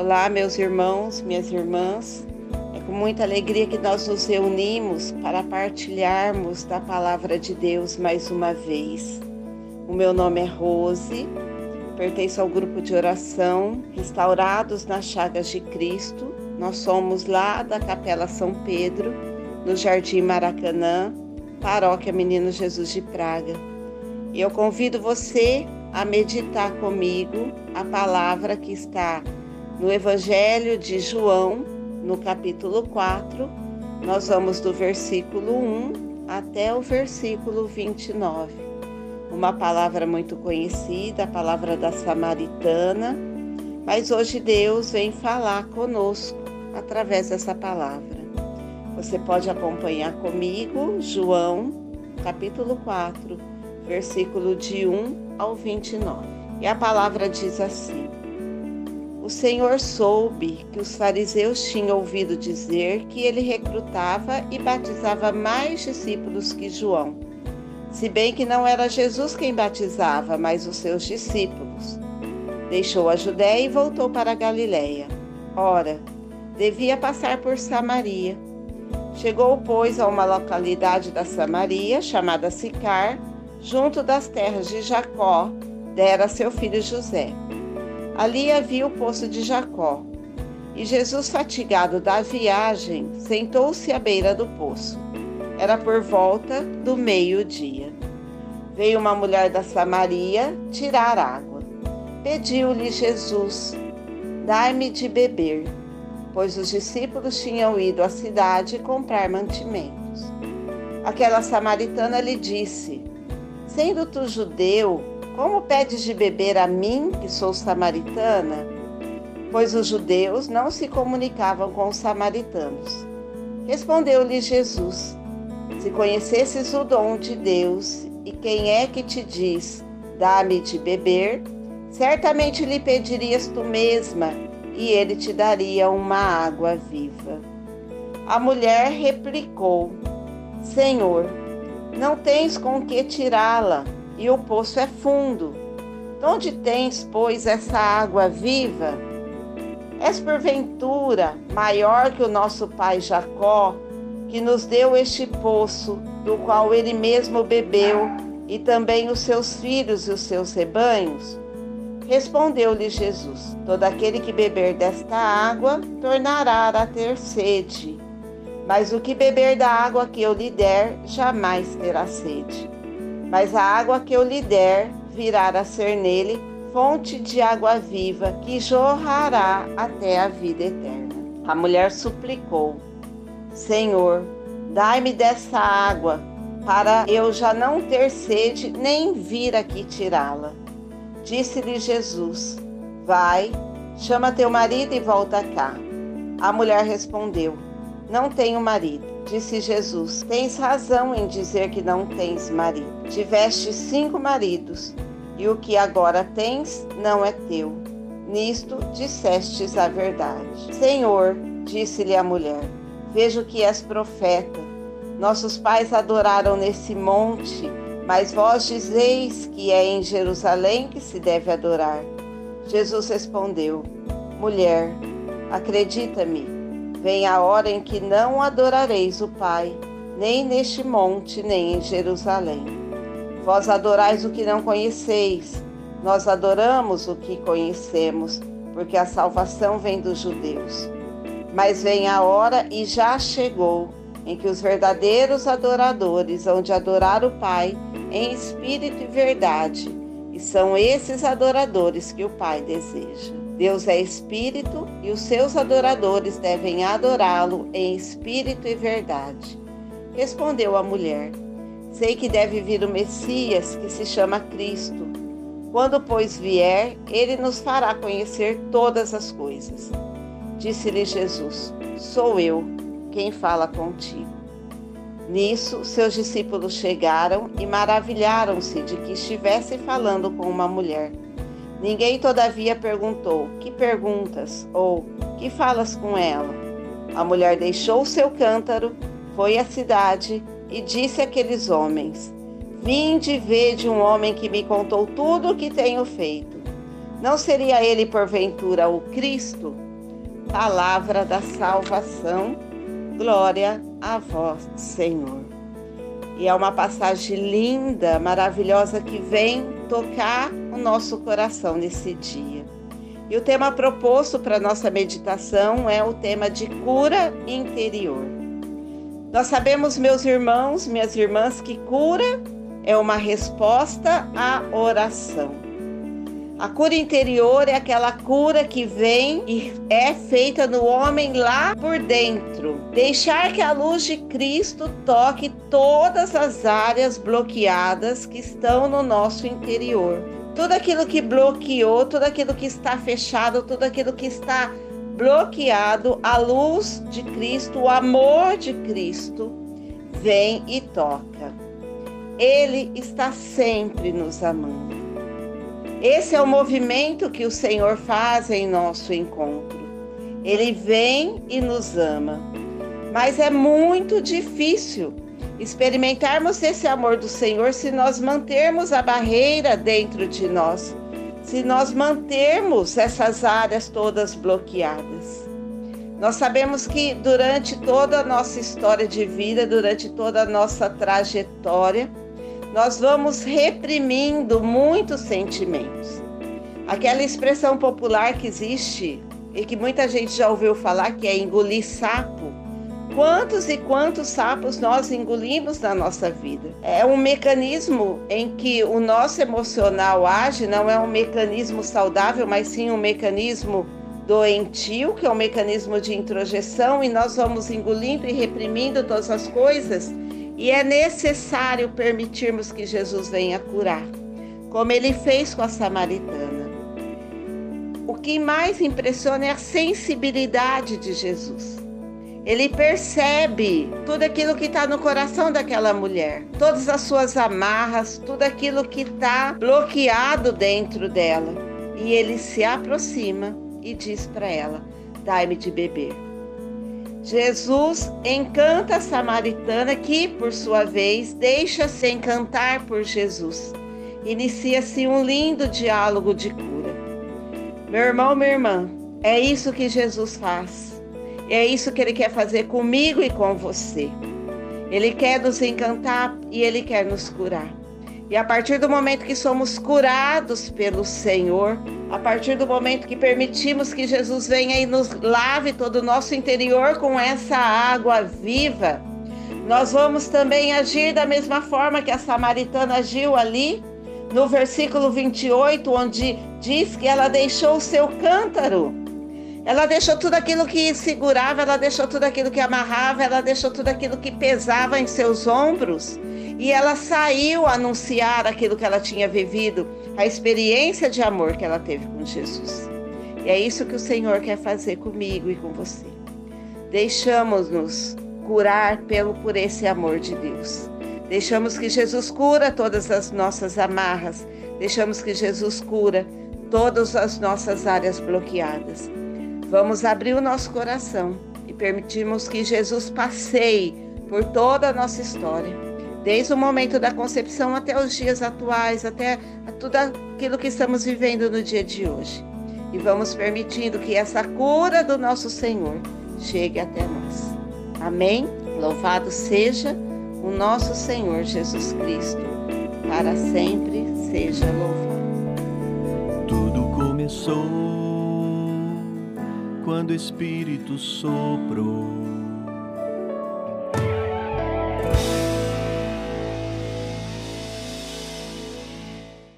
Olá, meus irmãos, minhas irmãs. É com muita alegria que nós nos reunimos para partilharmos da palavra de Deus mais uma vez. O meu nome é Rose, pertenço ao grupo de oração Restaurados nas Chagas de Cristo. Nós somos lá da Capela São Pedro, no Jardim Maracanã, Paróquia Menino Jesus de Praga. Eu convido você a meditar comigo a palavra que está no Evangelho de João, no capítulo 4. Nós vamos do versículo 1 até o versículo 29. Uma palavra muito conhecida, a palavra da Samaritana, mas hoje Deus vem falar conosco através dessa palavra. Você pode acompanhar comigo João, capítulo 4 versículo de 1 ao 29. E a palavra diz assim: O Senhor soube que os fariseus tinham ouvido dizer que ele recrutava e batizava mais discípulos que João, se bem que não era Jesus quem batizava, mas os seus discípulos. Deixou a Judéia e voltou para a Galiléia. Ora, devia passar por Samaria. Chegou, pois, a uma localidade da Samaria, chamada Sicar, junto das terras de Jacó, dera seu filho José. Ali havia o poço de Jacó. E Jesus, fatigado da viagem, sentou-se à beira do poço. Era por volta do meio-dia. Veio uma mulher da Samaria tirar água. Pediu-lhe Jesus: Dai-me de beber, pois os discípulos tinham ido à cidade comprar mantimentos. Aquela samaritana lhe disse: Sendo tu judeu, como pedes de beber a mim, que sou samaritana? Pois os judeus não se comunicavam com os samaritanos. Respondeu-lhe Jesus: Se conhecesses o dom de Deus e quem é que te diz, dá-me de beber, certamente lhe pedirias tu mesma e ele te daria uma água viva. A mulher replicou: Senhor, não tens com que tirá-la, e o poço é fundo. De onde tens, pois, essa água viva? És porventura maior que o nosso pai Jacó, que nos deu este poço, do qual ele mesmo bebeu, e também os seus filhos e os seus rebanhos? Respondeu-lhe Jesus: Todo aquele que beber desta água tornará a ter sede mas o que beber da água que eu lhe der, jamais terá sede. Mas a água que eu lhe der virá a ser nele fonte de água viva que jorrará até a vida eterna. A mulher suplicou: Senhor, dai-me dessa água, para eu já não ter sede nem vir aqui tirá-la. Disse-lhe Jesus: Vai, chama teu marido e volta cá. A mulher respondeu: não tenho marido. Disse Jesus: Tens razão em dizer que não tens marido. Tiveste cinco maridos, e o que agora tens não é teu. Nisto dissestes a verdade. Senhor, disse-lhe a mulher, vejo que és profeta. Nossos pais adoraram nesse monte, mas vós dizeis que é em Jerusalém que se deve adorar. Jesus respondeu: Mulher, acredita-me Vem a hora em que não adorareis o Pai, nem neste monte, nem em Jerusalém. Vós adorais o que não conheceis, nós adoramos o que conhecemos, porque a salvação vem dos judeus. Mas vem a hora e já chegou em que os verdadeiros adoradores hão de adorar o Pai em espírito e verdade, e são esses adoradores que o Pai deseja. Deus é espírito e os seus adoradores devem adorá-lo em espírito e verdade. Respondeu a mulher: Sei que deve vir o Messias, que se chama Cristo. Quando, pois, vier, ele nos fará conhecer todas as coisas. Disse-lhe Jesus: Sou eu quem fala contigo. Nisso, seus discípulos chegaram e maravilharam-se de que estivesse falando com uma mulher. Ninguém, todavia, perguntou: Que perguntas? ou Que falas com ela? A mulher deixou seu cântaro, foi à cidade e disse àqueles homens: Vinde ver de um homem que me contou tudo o que tenho feito. Não seria ele, porventura, o Cristo? Palavra da salvação, glória a vós, Senhor. E é uma passagem linda, maravilhosa que vem tocar o nosso coração nesse dia. E o tema proposto para nossa meditação é o tema de cura interior. Nós sabemos, meus irmãos, minhas irmãs, que cura é uma resposta à oração. A cura interior é aquela cura que vem e é feita no homem lá por dentro. Deixar que a luz de Cristo toque todas as áreas bloqueadas que estão no nosso interior. Tudo aquilo que bloqueou, tudo aquilo que está fechado, tudo aquilo que está bloqueado, a luz de Cristo, o amor de Cristo vem e toca. Ele está sempre nos amando. Esse é o movimento que o Senhor faz em nosso encontro. Ele vem e nos ama. Mas é muito difícil experimentarmos esse amor do Senhor se nós mantermos a barreira dentro de nós, se nós mantermos essas áreas todas bloqueadas. Nós sabemos que durante toda a nossa história de vida, durante toda a nossa trajetória, nós vamos reprimindo muitos sentimentos. Aquela expressão popular que existe e que muita gente já ouviu falar, que é engolir sapo. Quantos e quantos sapos nós engolimos na nossa vida? É um mecanismo em que o nosso emocional age, não é um mecanismo saudável, mas sim um mecanismo doentio, que é um mecanismo de introjeção, e nós vamos engolindo e reprimindo todas as coisas e é necessário permitirmos que Jesus venha curar, como ele fez com a samaritana. O que mais impressiona é a sensibilidade de Jesus. Ele percebe tudo aquilo que está no coração daquela mulher, todas as suas amarras, tudo aquilo que está bloqueado dentro dela. E ele se aproxima e diz para ela: Dai-me de beber. Jesus encanta a samaritana que, por sua vez, deixa-se encantar por Jesus. Inicia-se um lindo diálogo de cura. Meu irmão, minha irmã, é isso que Jesus faz. É isso que ele quer fazer comigo e com você. Ele quer nos encantar e ele quer nos curar. E a partir do momento que somos curados pelo Senhor, a partir do momento que permitimos que Jesus venha e nos lave todo o nosso interior com essa água viva, nós vamos também agir da mesma forma que a samaritana agiu ali, no versículo 28, onde diz que ela deixou o seu cântaro. Ela deixou tudo aquilo que segurava, ela deixou tudo aquilo que amarrava, ela deixou tudo aquilo que pesava em seus ombros e ela saiu anunciar aquilo que ela tinha vivido, a experiência de amor que ela teve com Jesus. E é isso que o Senhor quer fazer comigo e com você. Deixamos-nos curar pelo por esse amor de Deus. Deixamos que Jesus cura todas as nossas amarras. Deixamos que Jesus cura todas as nossas áreas bloqueadas. Vamos abrir o nosso coração e permitirmos que Jesus passeie por toda a nossa história desde o momento da concepção até os dias atuais, até tudo aquilo que estamos vivendo no dia de hoje. E vamos permitindo que essa cura do nosso Senhor chegue até nós. Amém? Louvado seja o nosso Senhor Jesus Cristo. Para sempre seja louvado. Tudo começou quando o Espírito soprou